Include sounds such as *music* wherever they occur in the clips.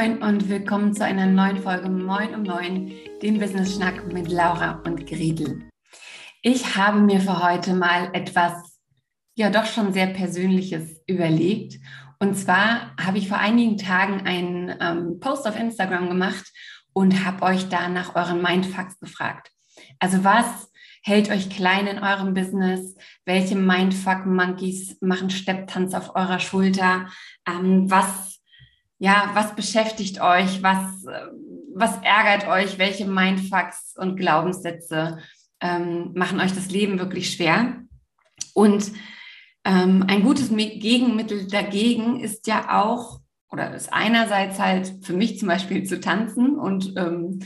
Moin und willkommen zu einer neuen Folge Moin um Neun, dem Business Schnack mit Laura und Gretel. Ich habe mir für heute mal etwas, ja doch schon sehr Persönliches überlegt. Und zwar habe ich vor einigen Tagen einen ähm, Post auf Instagram gemacht und habe euch da nach euren Mindfucks gefragt. Also was hält euch klein in eurem Business? Welche Mindfuck-Monkeys machen Stepptanz auf eurer Schulter? Ähm, was ja, was beschäftigt euch, was, was ärgert euch, welche Mindfucks und Glaubenssätze ähm, machen euch das Leben wirklich schwer. Und ähm, ein gutes Gegenmittel dagegen ist ja auch, oder ist einerseits halt für mich zum Beispiel zu tanzen und ähm,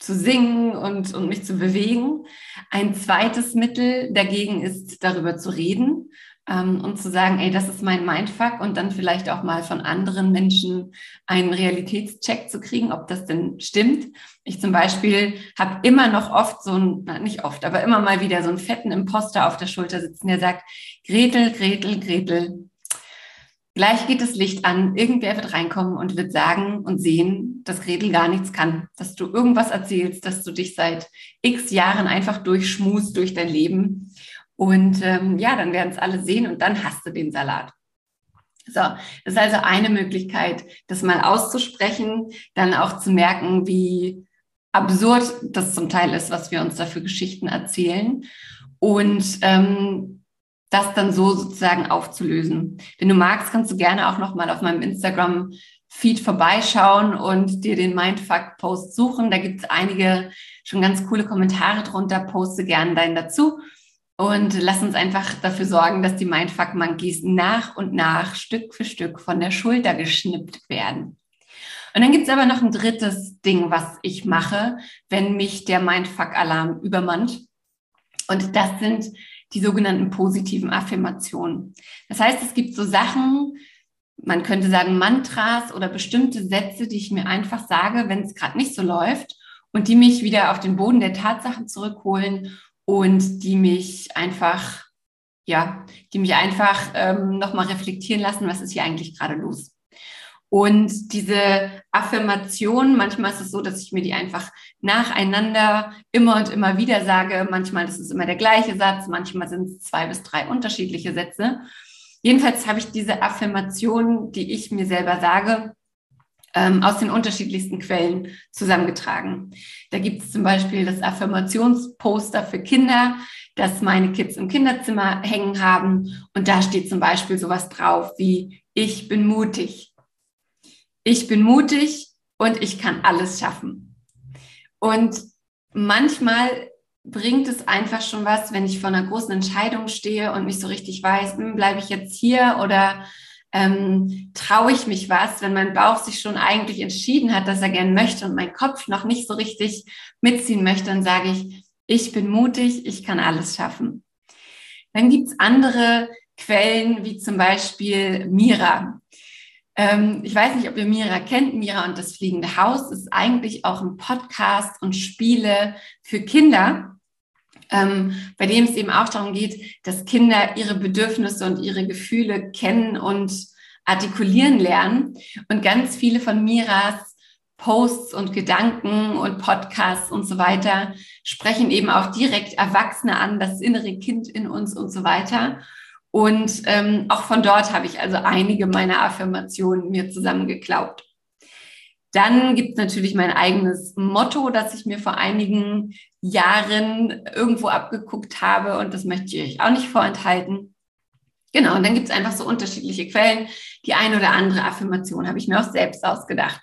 zu singen und, und mich zu bewegen. Ein zweites Mittel dagegen ist, darüber zu reden ähm, und zu sagen, ey, das ist mein Mindfuck und dann vielleicht auch mal von anderen Menschen einen Realitätscheck zu kriegen, ob das denn stimmt. Ich zum Beispiel habe immer noch oft so ein, na, nicht oft, aber immer mal wieder so einen fetten Imposter auf der Schulter sitzen, der sagt, Gretel, Gretel, Gretel, Gleich geht das Licht an, irgendwer wird reinkommen und wird sagen und sehen, dass Gretel gar nichts kann, dass du irgendwas erzählst, dass du dich seit x Jahren einfach durchschmust durch dein Leben und ähm, ja, dann werden es alle sehen und dann hast du den Salat. So, das ist also eine Möglichkeit, das mal auszusprechen, dann auch zu merken, wie absurd das zum Teil ist, was wir uns da für Geschichten erzählen. Und ähm, das dann so sozusagen aufzulösen. Wenn du magst, kannst du gerne auch nochmal auf meinem Instagram-Feed vorbeischauen und dir den Mindfuck-Post suchen. Da gibt es einige schon ganz coole Kommentare drunter. Poste gerne deinen dazu. Und lass uns einfach dafür sorgen, dass die Mindfuck Monkeys nach und nach Stück für Stück von der Schulter geschnippt werden. Und dann gibt's aber noch ein drittes Ding, was ich mache, wenn mich der Mindfuck-Alarm übermannt. Und das sind die sogenannten positiven Affirmationen. Das heißt, es gibt so Sachen, man könnte sagen Mantras oder bestimmte Sätze, die ich mir einfach sage, wenn es gerade nicht so läuft und die mich wieder auf den Boden der Tatsachen zurückholen und die mich einfach, ja, die mich einfach ähm, nochmal reflektieren lassen, was ist hier eigentlich gerade los. Und diese Affirmation, manchmal ist es so, dass ich mir die einfach nacheinander immer und immer wieder sage. Manchmal ist es immer der gleiche Satz, manchmal sind es zwei bis drei unterschiedliche Sätze. Jedenfalls habe ich diese Affirmation, die ich mir selber sage, ähm, aus den unterschiedlichsten Quellen zusammengetragen. Da gibt es zum Beispiel das Affirmationsposter für Kinder, das meine Kids im Kinderzimmer hängen haben. Und da steht zum Beispiel sowas drauf wie, ich bin mutig. Ich bin mutig und ich kann alles schaffen. Und manchmal bringt es einfach schon was, wenn ich vor einer großen Entscheidung stehe und nicht so richtig weiß, hm, bleibe ich jetzt hier oder ähm, traue ich mich was, wenn mein Bauch sich schon eigentlich entschieden hat, dass er gern möchte und mein Kopf noch nicht so richtig mitziehen möchte, dann sage ich, ich bin mutig, ich kann alles schaffen. Dann gibt's andere Quellen, wie zum Beispiel Mira. Ähm, ich weiß nicht, ob ihr Mira kennt. Mira und das fliegende Haus ist eigentlich auch ein Podcast und Spiele für Kinder ähm, bei dem es eben auch darum geht, dass Kinder ihre Bedürfnisse und ihre Gefühle kennen und artikulieren lernen. Und ganz viele von Miras Posts und Gedanken und Podcasts und so weiter sprechen eben auch direkt Erwachsene an, das innere Kind in uns und so weiter. Und ähm, auch von dort habe ich also einige meiner Affirmationen mir zusammengeklaubt. Dann gibt es natürlich mein eigenes Motto, das ich mir vor einigen Jahren irgendwo abgeguckt habe und das möchte ich euch auch nicht vorenthalten. Genau, und dann gibt es einfach so unterschiedliche Quellen. Die eine oder andere Affirmation habe ich mir auch selbst ausgedacht.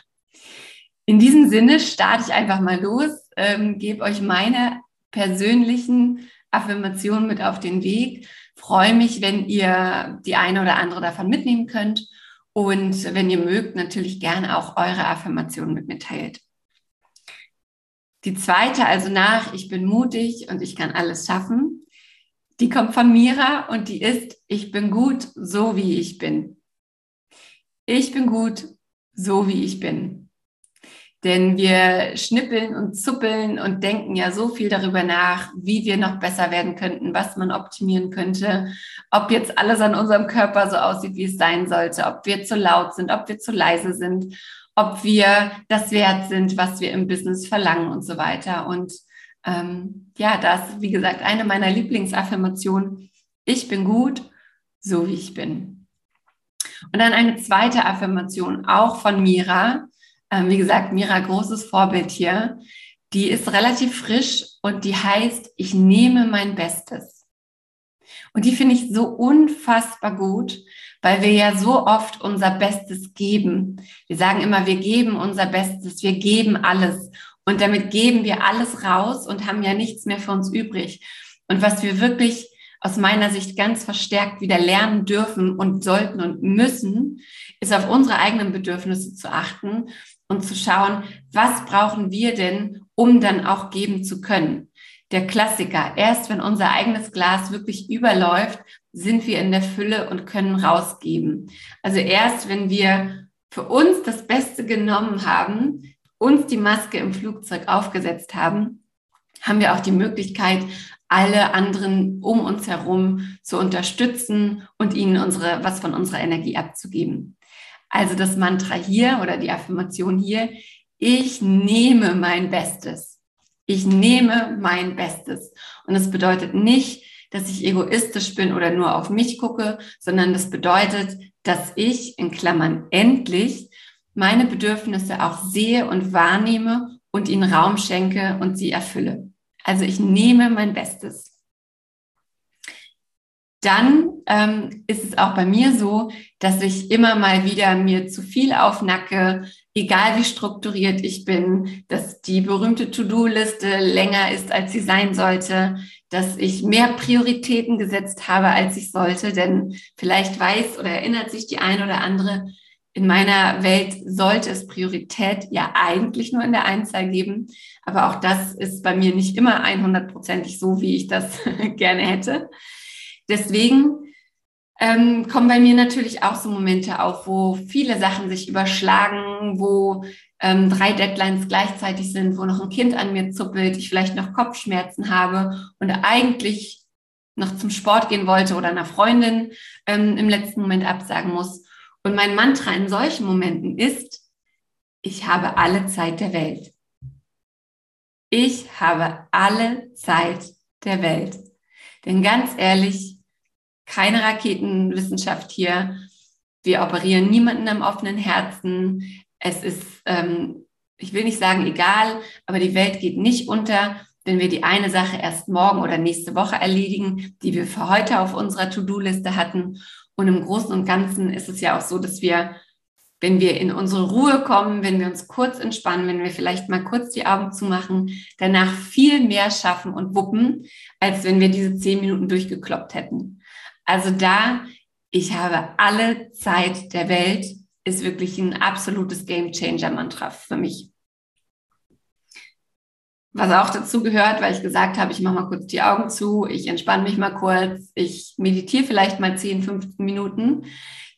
In diesem Sinne starte ich einfach mal los, ähm, gebe euch meine persönlichen Affirmationen mit auf den Weg. Freue mich, wenn ihr die eine oder andere davon mitnehmen könnt. Und wenn ihr mögt, natürlich gerne auch eure Affirmationen mit mir teilt. Die zweite, also nach, ich bin mutig und ich kann alles schaffen, die kommt von Mira und die ist, ich bin gut, so wie ich bin. Ich bin gut, so wie ich bin. Denn wir schnippeln und zuppeln und denken ja so viel darüber nach, wie wir noch besser werden könnten, was man optimieren könnte, ob jetzt alles an unserem Körper so aussieht, wie es sein sollte, ob wir zu laut sind, ob wir zu leise sind, ob wir das wert sind, was wir im Business verlangen und so weiter. Und ähm, ja, das, wie gesagt, eine meiner Lieblingsaffirmationen. Ich bin gut, so wie ich bin. Und dann eine zweite Affirmation, auch von Mira. Ähm, wie gesagt, Mira, großes Vorbild hier. Die ist relativ frisch und die heißt, ich nehme mein Bestes. Und die finde ich so unfassbar gut, weil wir ja so oft unser Bestes geben. Wir sagen immer, wir geben unser Bestes, wir geben alles. Und damit geben wir alles raus und haben ja nichts mehr für uns übrig. Und was wir wirklich aus meiner Sicht ganz verstärkt wieder lernen dürfen und sollten und müssen, ist auf unsere eigenen Bedürfnisse zu achten und zu schauen, was brauchen wir denn, um dann auch geben zu können. Der Klassiker, erst wenn unser eigenes Glas wirklich überläuft, sind wir in der Fülle und können rausgeben. Also erst wenn wir für uns das Beste genommen haben, uns die Maske im Flugzeug aufgesetzt haben, haben wir auch die Möglichkeit, alle anderen um uns herum zu unterstützen und ihnen unsere, was von unserer Energie abzugeben. Also das Mantra hier oder die Affirmation hier, ich nehme mein Bestes. Ich nehme mein Bestes. Und das bedeutet nicht, dass ich egoistisch bin oder nur auf mich gucke, sondern das bedeutet, dass ich in Klammern endlich meine Bedürfnisse auch sehe und wahrnehme und ihnen Raum schenke und sie erfülle. Also ich nehme mein Bestes. Dann ähm, ist es auch bei mir so, dass ich immer mal wieder mir zu viel aufnacke, egal wie strukturiert ich bin, dass die berühmte To-Do-Liste länger ist, als sie sein sollte, dass ich mehr Prioritäten gesetzt habe, als ich sollte, denn vielleicht weiß oder erinnert sich die eine oder andere, in meiner Welt sollte es Priorität ja eigentlich nur in der Einzahl geben. Aber auch das ist bei mir nicht immer 100%ig so, wie ich das *laughs* gerne hätte. Deswegen ähm, kommen bei mir natürlich auch so Momente auf, wo viele Sachen sich überschlagen, wo ähm, drei Deadlines gleichzeitig sind, wo noch ein Kind an mir zuppelt, ich vielleicht noch Kopfschmerzen habe und eigentlich noch zum Sport gehen wollte oder einer Freundin ähm, im letzten Moment absagen muss. Und mein Mantra in solchen Momenten ist, ich habe alle Zeit der Welt. Ich habe alle Zeit der Welt. Denn ganz ehrlich, keine Raketenwissenschaft hier. Wir operieren niemanden am offenen Herzen. Es ist, ähm, ich will nicht sagen egal, aber die Welt geht nicht unter, wenn wir die eine Sache erst morgen oder nächste Woche erledigen, die wir für heute auf unserer To-Do-Liste hatten. Und im Großen und Ganzen ist es ja auch so, dass wir, wenn wir in unsere Ruhe kommen, wenn wir uns kurz entspannen, wenn wir vielleicht mal kurz die Augen zumachen, danach viel mehr schaffen und wuppen, als wenn wir diese zehn Minuten durchgekloppt hätten. Also da, ich habe alle Zeit der Welt, ist wirklich ein absolutes Game Changer Mantra für mich. Was auch dazu gehört, weil ich gesagt habe, ich mache mal kurz die Augen zu, ich entspanne mich mal kurz, ich meditiere vielleicht mal 10, 15 Minuten.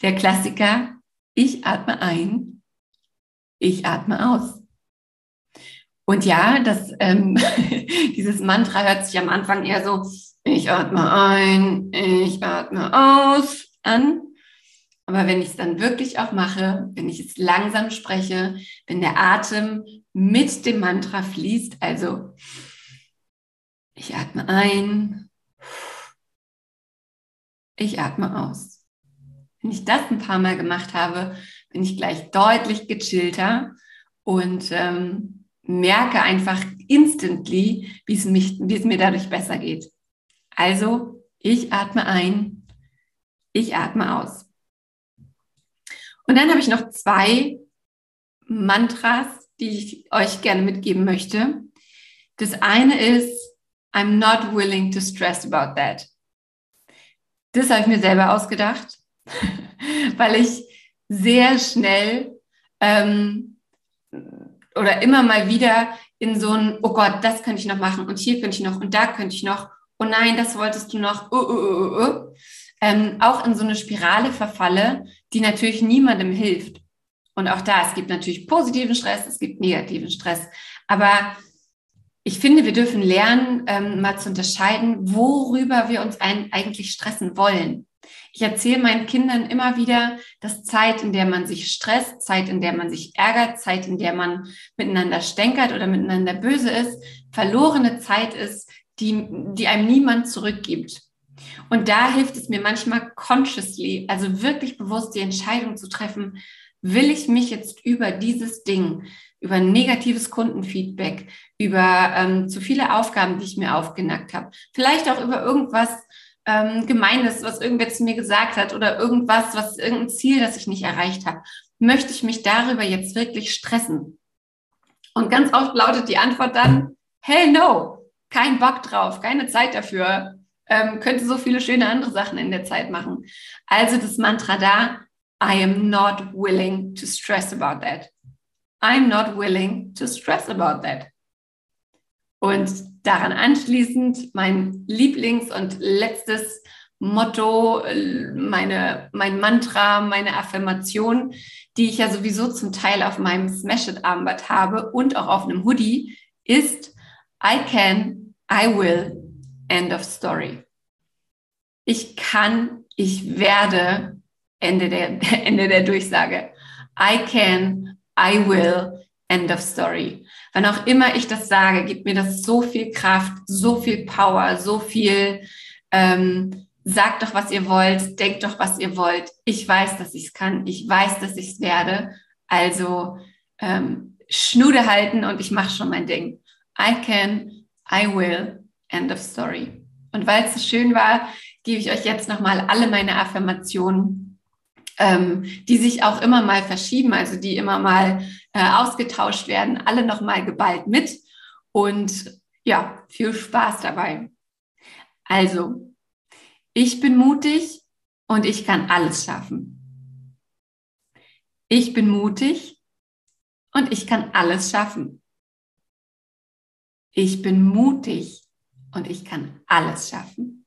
Der Klassiker, ich atme ein, ich atme aus. Und ja, das, ähm, *laughs* dieses Mantra hört sich am Anfang eher so, ich atme ein, ich atme aus an. Aber wenn ich es dann wirklich auch mache, wenn ich es langsam spreche, wenn der Atem mit dem Mantra fließt, also ich atme ein, ich atme aus. Wenn ich das ein paar Mal gemacht habe, bin ich gleich deutlich gechillter und ähm, merke einfach instantly, wie es, mich, wie es mir dadurch besser geht. Also, ich atme ein, ich atme aus. Und dann habe ich noch zwei Mantras, die ich euch gerne mitgeben möchte. Das eine ist, I'm not willing to stress about that. Das habe ich mir selber ausgedacht, *laughs* weil ich sehr schnell ähm, oder immer mal wieder in so ein, oh Gott, das könnte ich noch machen und hier könnte ich noch und da könnte ich noch, oh nein, das wolltest du noch, uh, uh, uh, uh, ähm, auch in so eine Spirale verfalle, die natürlich niemandem hilft. Und auch da, es gibt natürlich positiven Stress, es gibt negativen Stress. Aber ich finde, wir dürfen lernen, ähm, mal zu unterscheiden, worüber wir uns eigentlich stressen wollen. Ich erzähle meinen Kindern immer wieder, dass Zeit, in der man sich stresst, Zeit, in der man sich ärgert, Zeit, in der man miteinander stänkert oder miteinander böse ist, verlorene Zeit ist, die, die einem niemand zurückgibt. Und da hilft es mir manchmal consciously, also wirklich bewusst die Entscheidung zu treffen, will ich mich jetzt über dieses Ding, über negatives Kundenfeedback, über ähm, zu viele Aufgaben, die ich mir aufgenackt habe, vielleicht auch über irgendwas ähm, Gemeines, was irgendwer zu mir gesagt hat oder irgendwas, was irgendein Ziel, das ich nicht erreicht habe, möchte ich mich darüber jetzt wirklich stressen? Und ganz oft lautet die Antwort dann, hell no, kein Bock drauf, keine Zeit dafür, ähm, könnte so viele schöne andere Sachen in der Zeit machen. Also das Mantra da, I am not willing to stress about that. I'm not willing to stress about that. Und daran anschließend mein Lieblings- und letztes Motto, meine, mein Mantra, meine Affirmation, die ich ja sowieso zum Teil auf meinem Smash-It-Armband habe und auch auf einem Hoodie, ist I can, I will, end of story. Ich kann, ich werde, Ende der, *laughs* Ende der Durchsage. I can, I will, end of story. Wann auch immer ich das sage, gibt mir das so viel Kraft, so viel Power, so viel, ähm, sagt doch, was ihr wollt, denkt doch, was ihr wollt. Ich weiß, dass ich es kann. Ich weiß, dass ich es werde. Also ähm, Schnude halten und ich mache schon mein Ding. I can, I will, end of story. Und weil es so schön war, gebe ich euch jetzt nochmal alle meine Affirmationen, ähm, die sich auch immer mal verschieben, also die immer mal äh, ausgetauscht werden, alle nochmal geballt mit. Und ja, viel Spaß dabei. Also, ich bin mutig und ich kann alles schaffen. Ich bin mutig und ich kann alles schaffen. Ich bin mutig und ich kann alles schaffen.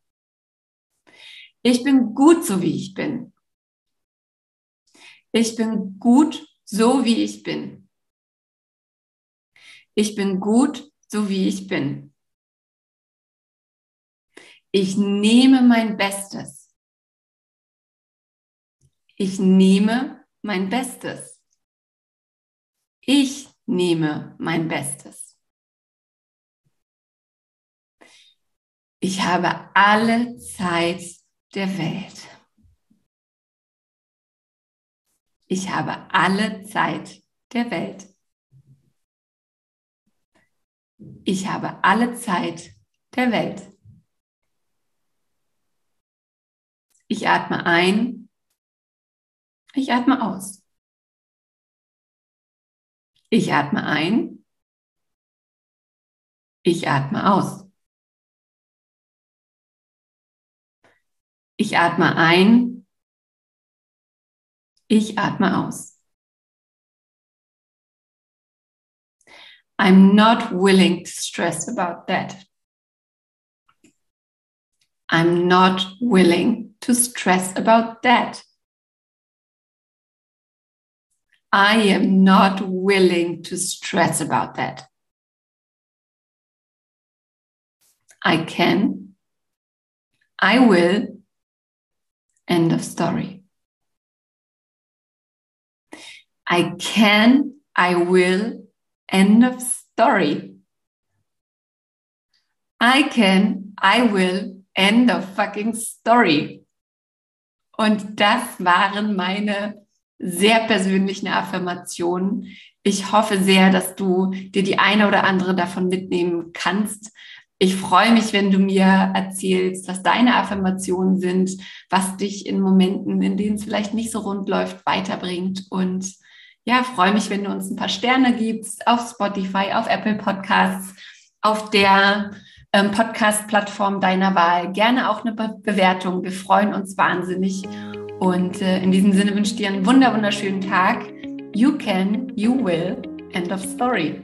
Ich bin gut so, wie ich bin. Ich bin gut so, wie ich bin. Ich bin gut so, wie ich bin. Ich nehme mein Bestes. Ich nehme mein Bestes. Ich nehme mein Bestes. Ich habe alle Zeit der Welt. Ich habe alle Zeit der Welt. Ich habe alle Zeit der Welt. Ich atme ein. Ich atme aus. Ich atme ein. Ich atme aus. Ich atme ein. Ich atme aus. I'm not willing to stress about that. I'm not willing to stress about that. I am not willing to stress about that. I can, I will, End of story. I can, I will, end of story. I can, I will, end of fucking story. Und das waren meine sehr persönlichen Affirmationen. Ich hoffe sehr, dass du dir die eine oder andere davon mitnehmen kannst. Ich freue mich, wenn du mir erzählst, was deine Affirmationen sind, was dich in Momenten, in denen es vielleicht nicht so rund läuft, weiterbringt. Und ja, freue mich, wenn du uns ein paar Sterne gibst auf Spotify, auf Apple Podcasts, auf der ähm, Podcast-Plattform deiner Wahl. Gerne auch eine Be Bewertung. Wir freuen uns wahnsinnig. Und äh, in diesem Sinne wünsche ich dir einen wunder wunderschönen Tag. You can, you will. End of story.